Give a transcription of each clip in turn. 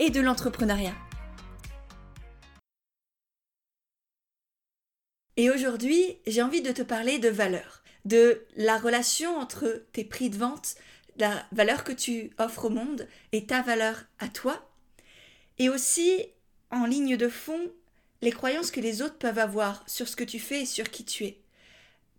et de l'entrepreneuriat. Et aujourd'hui, j'ai envie de te parler de valeur, de la relation entre tes prix de vente, la valeur que tu offres au monde et ta valeur à toi, et aussi en ligne de fond, les croyances que les autres peuvent avoir sur ce que tu fais et sur qui tu es.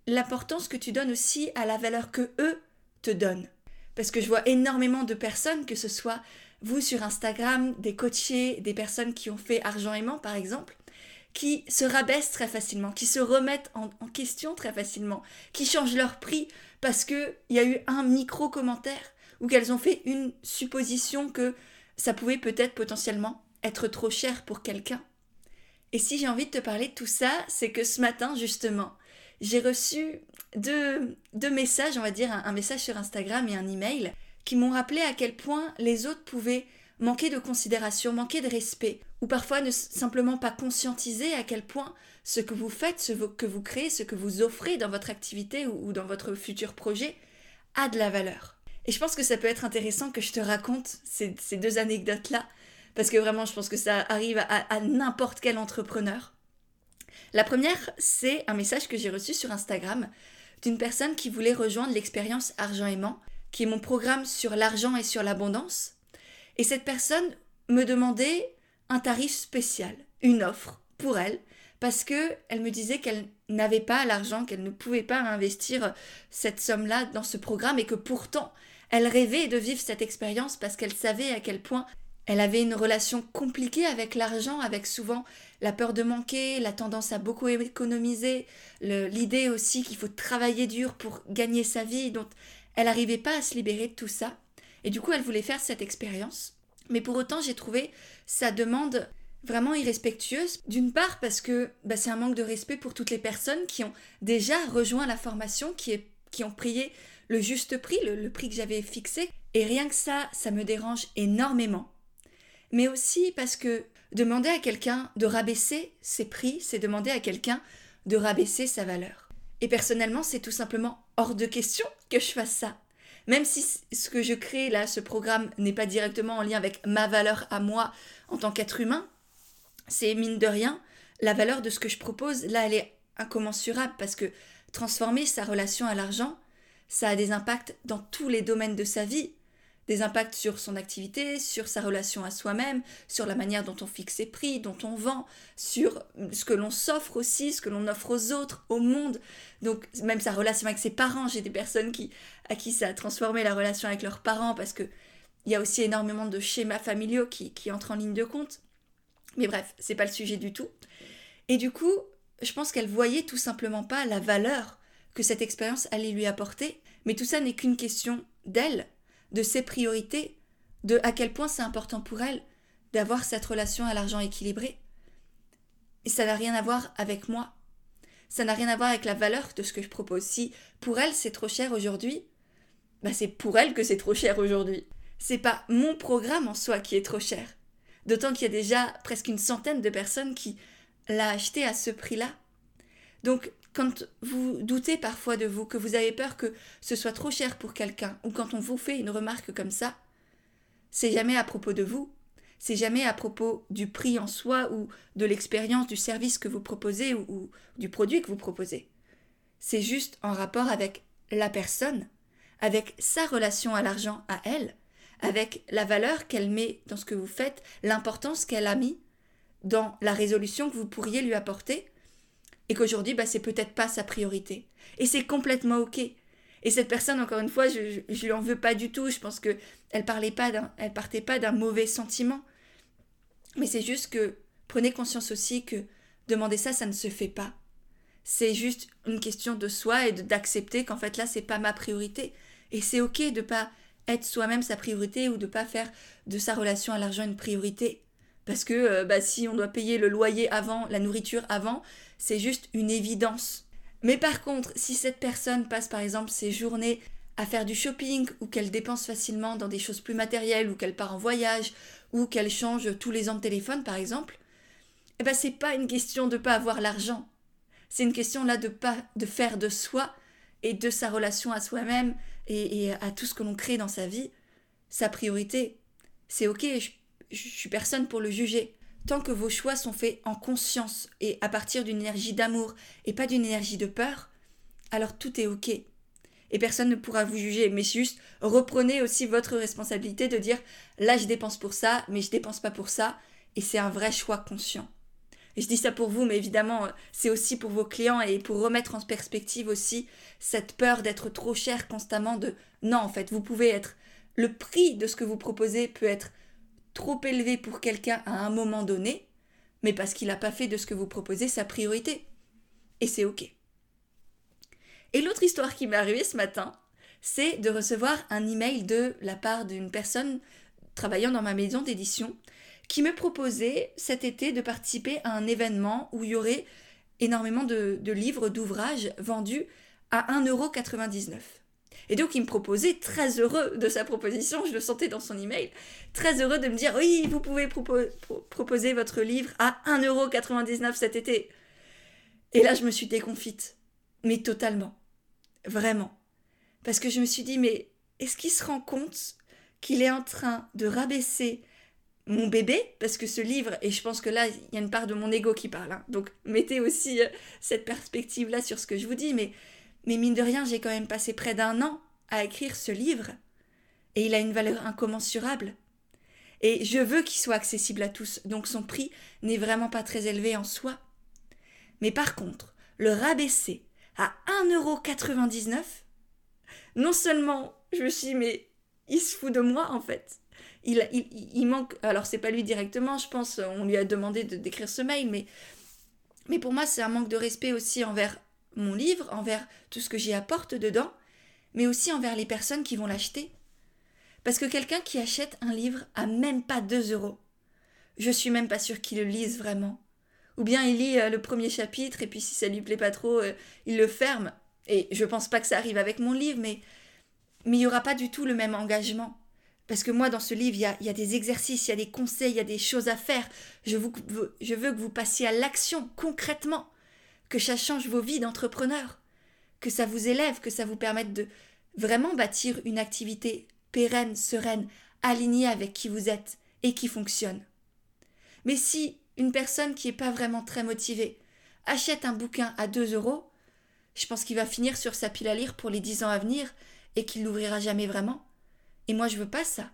L'importance que tu donnes aussi à la valeur que eux te donnent. Parce que je vois énormément de personnes, que ce soit vous sur Instagram, des coachés, des personnes qui ont fait argent aimant par exemple, qui se rabaissent très facilement, qui se remettent en, question très facilement, qui changent leur prix parce qu'il y a eu un micro commentaire ou qu'elles ont fait une supposition que ça pouvait peut-être potentiellement être trop cher pour quelqu'un. Et si j'ai envie de te parler de tout ça, c'est que ce matin justement, j'ai reçu deux, messages, on va dire un, message sur Instagram et un email, qui m'ont rappelé à quel point les autres pouvaient manquer de considération, manquer de respect, ou parfois ne simplement pas conscientiser à quel point ce que vous faites, ce que vous créez, ce que vous offrez dans votre activité ou, dans votre futur projet a de la valeur. Et je pense que ça peut être intéressant que je te raconte ces, deux anecdotes-là, parce que vraiment je pense que ça arrive à n'importe quel entrepreneur. La première, c'est un message que j'ai reçu sur Instagram d'une personne qui voulait rejoindre l'expérience Argent aimant, qui est mon programme sur l'argent et sur l'abondance. Et cette personne me demandait un tarif spécial, une offre pour elle, parce que elle me disait qu'elle n'avait pas l'argent, qu'elle ne pouvait pas investir cette somme-là dans ce programme et que pourtant elle rêvait de vivre cette expérience parce qu'elle savait à quel point elle avait une relation compliquée avec l'argent, avec souvent la peur de manquer, la tendance à beaucoup économiser, l'idée aussi qu'il faut travailler dur pour gagner sa vie, donc elle n'arrivait pas à se libérer de tout ça. Et du coup, elle voulait faire cette expérience. Mais pour autant, j'ai trouvé sa demande vraiment irrespectueuse. D'une part parce que bah, c'est un manque de respect pour toutes les personnes qui ont déjà rejoint la formation, qui, ont prié le juste prix, le prix que j'avais fixé. Et rien que ça, ça me dérange énormément. Mais aussi parce que Demander à quelqu'un de rabaisser ses prix, c'est demander à quelqu'un de rabaisser sa valeur. Et personnellement, c'est tout simplement hors de question que je fasse ça. Même si ce que je crée là, ce programme, n'est pas directement en lien avec ma valeur à moi en tant qu'être humain, c'est mine de rien, la valeur de ce que je propose, là, elle est incommensurable parce que transformer sa relation à l'argent, ça a des impacts dans tous les domaines de sa vie des impacts sur son activité, sur sa relation à soi-même, sur la manière dont on fixe ses prix, dont on vend, sur ce que l'on s'offre aussi, ce que l'on offre aux autres, au monde. Donc même sa relation avec ses parents, j'ai des personnes qui, à qui ça a transformé la relation avec leurs parents parce que il y a aussi énormément de schémas familiaux qui, qui entrent en ligne de compte. Mais bref, c'est pas le sujet du tout. Et du coup, je pense qu'elle voyait tout simplement pas la valeur que cette expérience allait lui apporter. Mais tout ça n'est qu'une question d'elle, de ses priorités, de à quel point c'est important pour elle d'avoir cette relation à l'argent équilibrée. Et ça n'a rien à voir avec moi. Ça n'a rien à voir avec la valeur de ce que je propose. Si pour elle c'est trop cher aujourd'hui, bah c'est pour elle que c'est trop cher aujourd'hui. C'est pas mon programme en soi qui est trop cher. D'autant qu'il y a déjà presque une centaine de personnes qui l'a acheté à ce prix-là. Donc quand vous doutez parfois de vous, que vous avez peur que ce soit trop cher pour quelqu'un, ou quand on vous fait une remarque comme ça, c'est jamais à propos de vous, c'est jamais à propos du prix en soi ou de l'expérience du service que vous proposez ou, du produit que vous proposez. C'est juste en rapport avec la personne, avec sa relation à l'argent à elle, avec la valeur qu'elle met dans ce que vous faites, l'importance qu'elle a mis dans la résolution que vous pourriez lui apporter, et qu'aujourd'hui, bah, c'est peut-être pas sa priorité. Et c'est complètement ok. Et cette personne, encore une fois, je, je, lui en veux pas du tout. Je pense que elle parlait pas d'un, elle partait pas d'un mauvais sentiment. Mais c'est juste que prenez conscience aussi que demander ça, ça ne se fait pas. C'est juste une question de soi et d'accepter qu'en fait là, c'est pas ma priorité. Et c'est ok de pas être soi-même sa priorité ou de pas faire de sa relation à l'argent une priorité. Parce que euh, bah, si on doit payer le loyer avant, la nourriture avant, c'est juste une évidence. Mais par contre, si cette personne passe par exemple ses journées à faire du shopping ou qu'elle dépense facilement dans des choses plus matérielles ou qu'elle part en voyage ou qu'elle change tous les ans de téléphone par exemple, eh ben c'est pas une question de pas avoir l'argent. C'est une question là de pas de faire de soi et de sa relation à soi-même et, à tout ce que l'on crée dans sa vie sa priorité. C'est ok, je, je suis personne pour le juger. Tant que vos choix sont faits en conscience et à partir d'une énergie d'amour et pas d'une énergie de peur, alors tout est ok et personne ne pourra vous juger. Mais juste reprenez aussi votre responsabilité de dire là je dépense pour ça, mais je dépense pas pour ça, et c'est un vrai choix conscient. Et je dis ça pour vous, mais évidemment, c'est aussi pour vos clients et pour remettre en perspective aussi cette peur d'être trop cher constamment de non, en fait, vous pouvez être le prix de ce que vous proposez peut être trop élevé pour quelqu'un à un moment donné, mais parce qu'il n'a pas fait de ce que vous proposez sa priorité. Et c'est OK. Et l'autre histoire qui m'est arrivée ce matin, c'est de recevoir un email de la part d'une personne travaillant dans ma maison d'édition qui me proposait cet été de participer à un événement où il y aurait énormément de, livres, d'ouvrages vendus à 1,99€. Et donc il me proposait, très heureux de sa proposition, je le sentais dans son email, très heureux de me dire oui, vous pouvez proposer votre livre à 1,99€ cet été. Et là je me suis déconfite, mais totalement. Vraiment. Parce que je me suis dit, mais est-ce qu'il se rend compte qu'il est en train de rabaisser mon bébé? Parce que ce livre, et je pense que là, il y a une part de mon ego qui parle. Hein. donc mettez aussi euh, cette perspective-là sur ce que je vous dis. Mais, mais mine de rien, j'ai quand même passé près d'un an à écrire ce livre. Et il a une valeur incommensurable. Et je veux qu'il soit accessible à tous. Donc son prix n'est vraiment pas très élevé en soi. Mais par contre, le rabaisser à 1,99€, non seulement je me suis dit, mais il se fout de moi en fait. Il, il, manque, alors c'est pas lui directement, je pense, on lui a demandé de d'écrire ce mail, mais, mais pour moi c'est un manque de respect aussi envers mon livre, envers tout ce que j'y apporte dedans, mais aussi envers les personnes qui vont l'acheter. Parce que quelqu'un qui achète un livre à même pas 2 euros, je suis même pas sûre qu'il le lise vraiment. Ou bien il lit euh, le premier chapitre et puis si ça lui plaît pas trop, euh, il le ferme. Et je pense pas que ça arrive avec mon livre, mais mais il y aura pas du tout le même engagement. Parce que moi, dans ce livre, il y a, y a, des exercices, il y a des conseils, il y a des choses à faire. Je, vous, je veux que vous passiez à l'action concrètement, que ça change vos vies d'entrepreneur, que ça vous élève, que ça vous permette de vraiment bâtir une activité pérenne, sereine, alignée avec qui vous êtes et qui fonctionne. Mais si une personne qui n'est pas vraiment très motivée achète un bouquin à 2 euros, je pense qu'il va finir sur sa pile à lire pour les 10 ans à venir et qu'il l'ouvrira jamais vraiment. Et moi, je veux pas ça.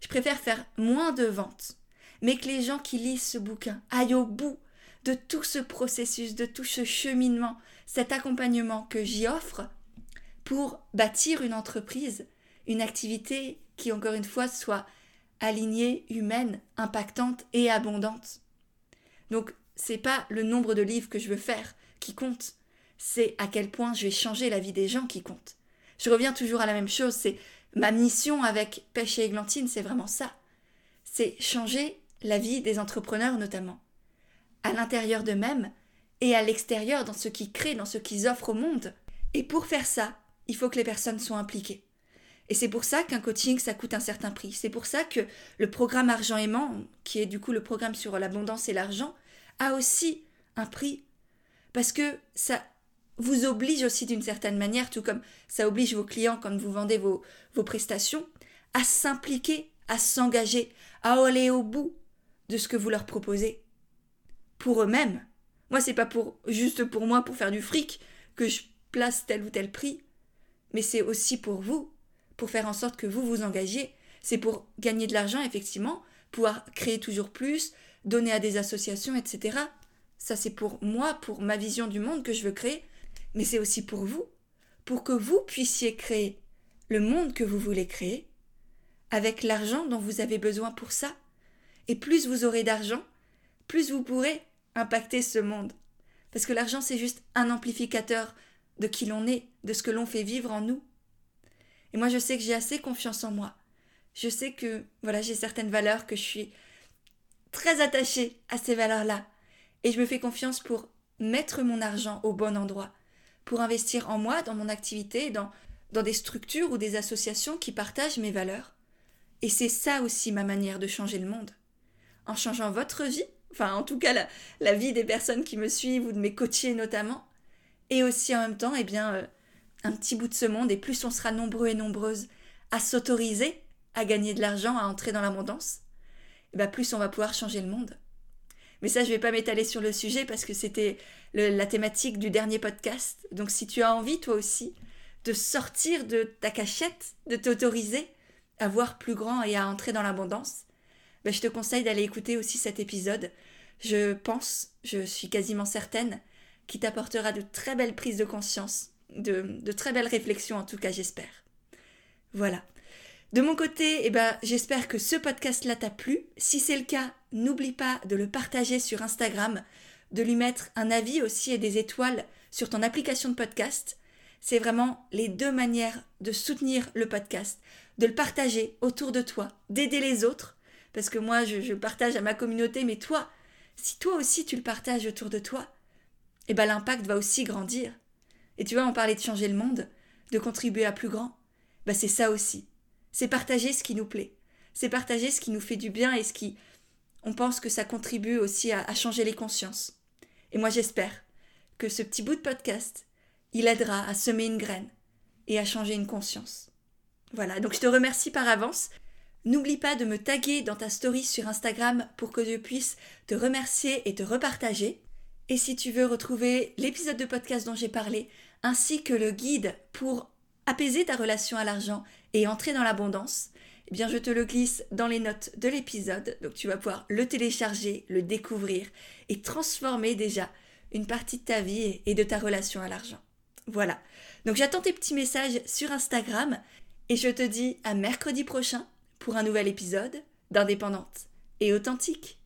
Je préfère faire moins de ventes, mais que les gens qui lisent ce bouquin aillent au bout de tout ce processus, de tout ce cheminement, cet accompagnement que j'y offre pour bâtir une entreprise, une activité qui, encore une fois, soit alignée, humaine, impactante et abondante. Donc, c'est pas le nombre de livres que je veux faire qui compte, c'est à quel point je vais changer la vie des gens qui compte. Je reviens toujours à la même chose, c'est ma mission avec Pêche et Églantine, c'est vraiment ça. C'est changer la vie des entrepreneurs notamment, à l'intérieur d'eux-mêmes et à l'extérieur dans ce qu'ils créent, dans ce qu'ils offrent au monde. Et pour faire ça, il faut que les personnes soient impliquées. Et c'est pour ça qu'un coaching, ça coûte un certain prix. C'est pour ça que le programme Argent aimant, qui est du coup le programme sur l'abondance et l'argent, a aussi un prix. Parce que ça vous oblige aussi d'une certaine manière, tout comme ça oblige vos clients quand vous vendez vos, vos prestations, à s'impliquer, à s'engager, à aller au bout de ce que vous leur proposez. Pour eux-mêmes. Moi, c'est pas pour juste pour moi, pour faire du fric, que je place tel ou tel prix. Mais c'est aussi pour vous, pour faire en sorte que vous vous engagiez. C'est pour gagner de l'argent, effectivement, pouvoir créer toujours plus, donner à des associations, etc. Ça, c'est pour moi, pour ma vision du monde que je veux créer, mais c'est aussi pour vous, pour que vous puissiez créer le monde que vous voulez créer, avec l'argent dont vous avez besoin pour ça. Et plus vous aurez d'argent, plus vous pourrez impacter ce monde. Parce que l'argent, c'est juste un amplificateur de qui l'on est, de ce que l'on fait vivre en nous. Et moi, je sais que j'ai assez confiance en moi. Je sais que, voilà, j'ai certaines valeurs, que je suis très attachée à ces valeurs-là. Et je me fais confiance pour mettre mon argent au bon endroit, pour investir en moi, dans mon activité, dans, dans des structures ou des associations qui partagent mes valeurs. Et c'est ça aussi ma manière de changer le monde. En changeant votre vie, enfin en tout cas la, vie des personnes qui me suivent ou de mes coachés notamment, et aussi en même temps, eh bien, euh, un petit bout de ce monde, et plus on sera nombreux et nombreuses à s'autoriser à gagner de l'argent, à entrer dans l'abondance, eh bien, plus on va pouvoir changer le monde. Mais ça, je vais pas m'étaler sur le sujet parce que c'était la thématique du dernier podcast. Donc si tu as envie, toi aussi, de sortir de ta cachette, de t'autoriser à voir plus grand et à entrer dans l'abondance, ben, je te conseille d'aller écouter aussi cet épisode. Je pense, je suis quasiment certaine, qui t'apportera de très belles prises de conscience, de, très belles réflexions en tout cas, j'espère. Voilà. De mon côté, eh ben, j'espère que ce podcast-là t'a plu. Si c'est le cas, n'oublie pas de le partager sur Instagram, de lui mettre un avis aussi et des étoiles sur ton application de podcast. C'est vraiment les deux manières de soutenir le podcast, de le partager autour de toi, d'aider les autres, parce que moi je, partage à ma communauté, mais toi, si toi aussi tu le partages autour de toi, eh ben l'impact va aussi grandir. Et tu vois, on parlait de changer le monde, de contribuer à plus grand. Ben c'est ça aussi c'est partager ce qui nous plaît. C'est partager ce qui nous fait du bien et ce qui, on pense que ça contribue aussi à, changer les consciences. Et moi j'espère que ce petit bout de podcast, il aidera à semer une graine et à changer une conscience. Voilà, donc je te remercie par avance. N'oublie pas de me taguer dans ta story sur Instagram pour que je puisse te remercier et te repartager. Et si tu veux retrouver l'épisode de podcast dont j'ai parlé, ainsi que le guide pour apaiser ta relation à l'argent et entrer dans l'abondance, eh bien je te le glisse dans les notes de l'épisode, donc tu vas pouvoir le télécharger, le découvrir et transformer déjà une partie de ta vie et de ta relation à l'argent. Voilà. Donc j'attends tes petits messages sur Instagram et je te dis à mercredi prochain pour un nouvel épisode d'Indépendante et authentique.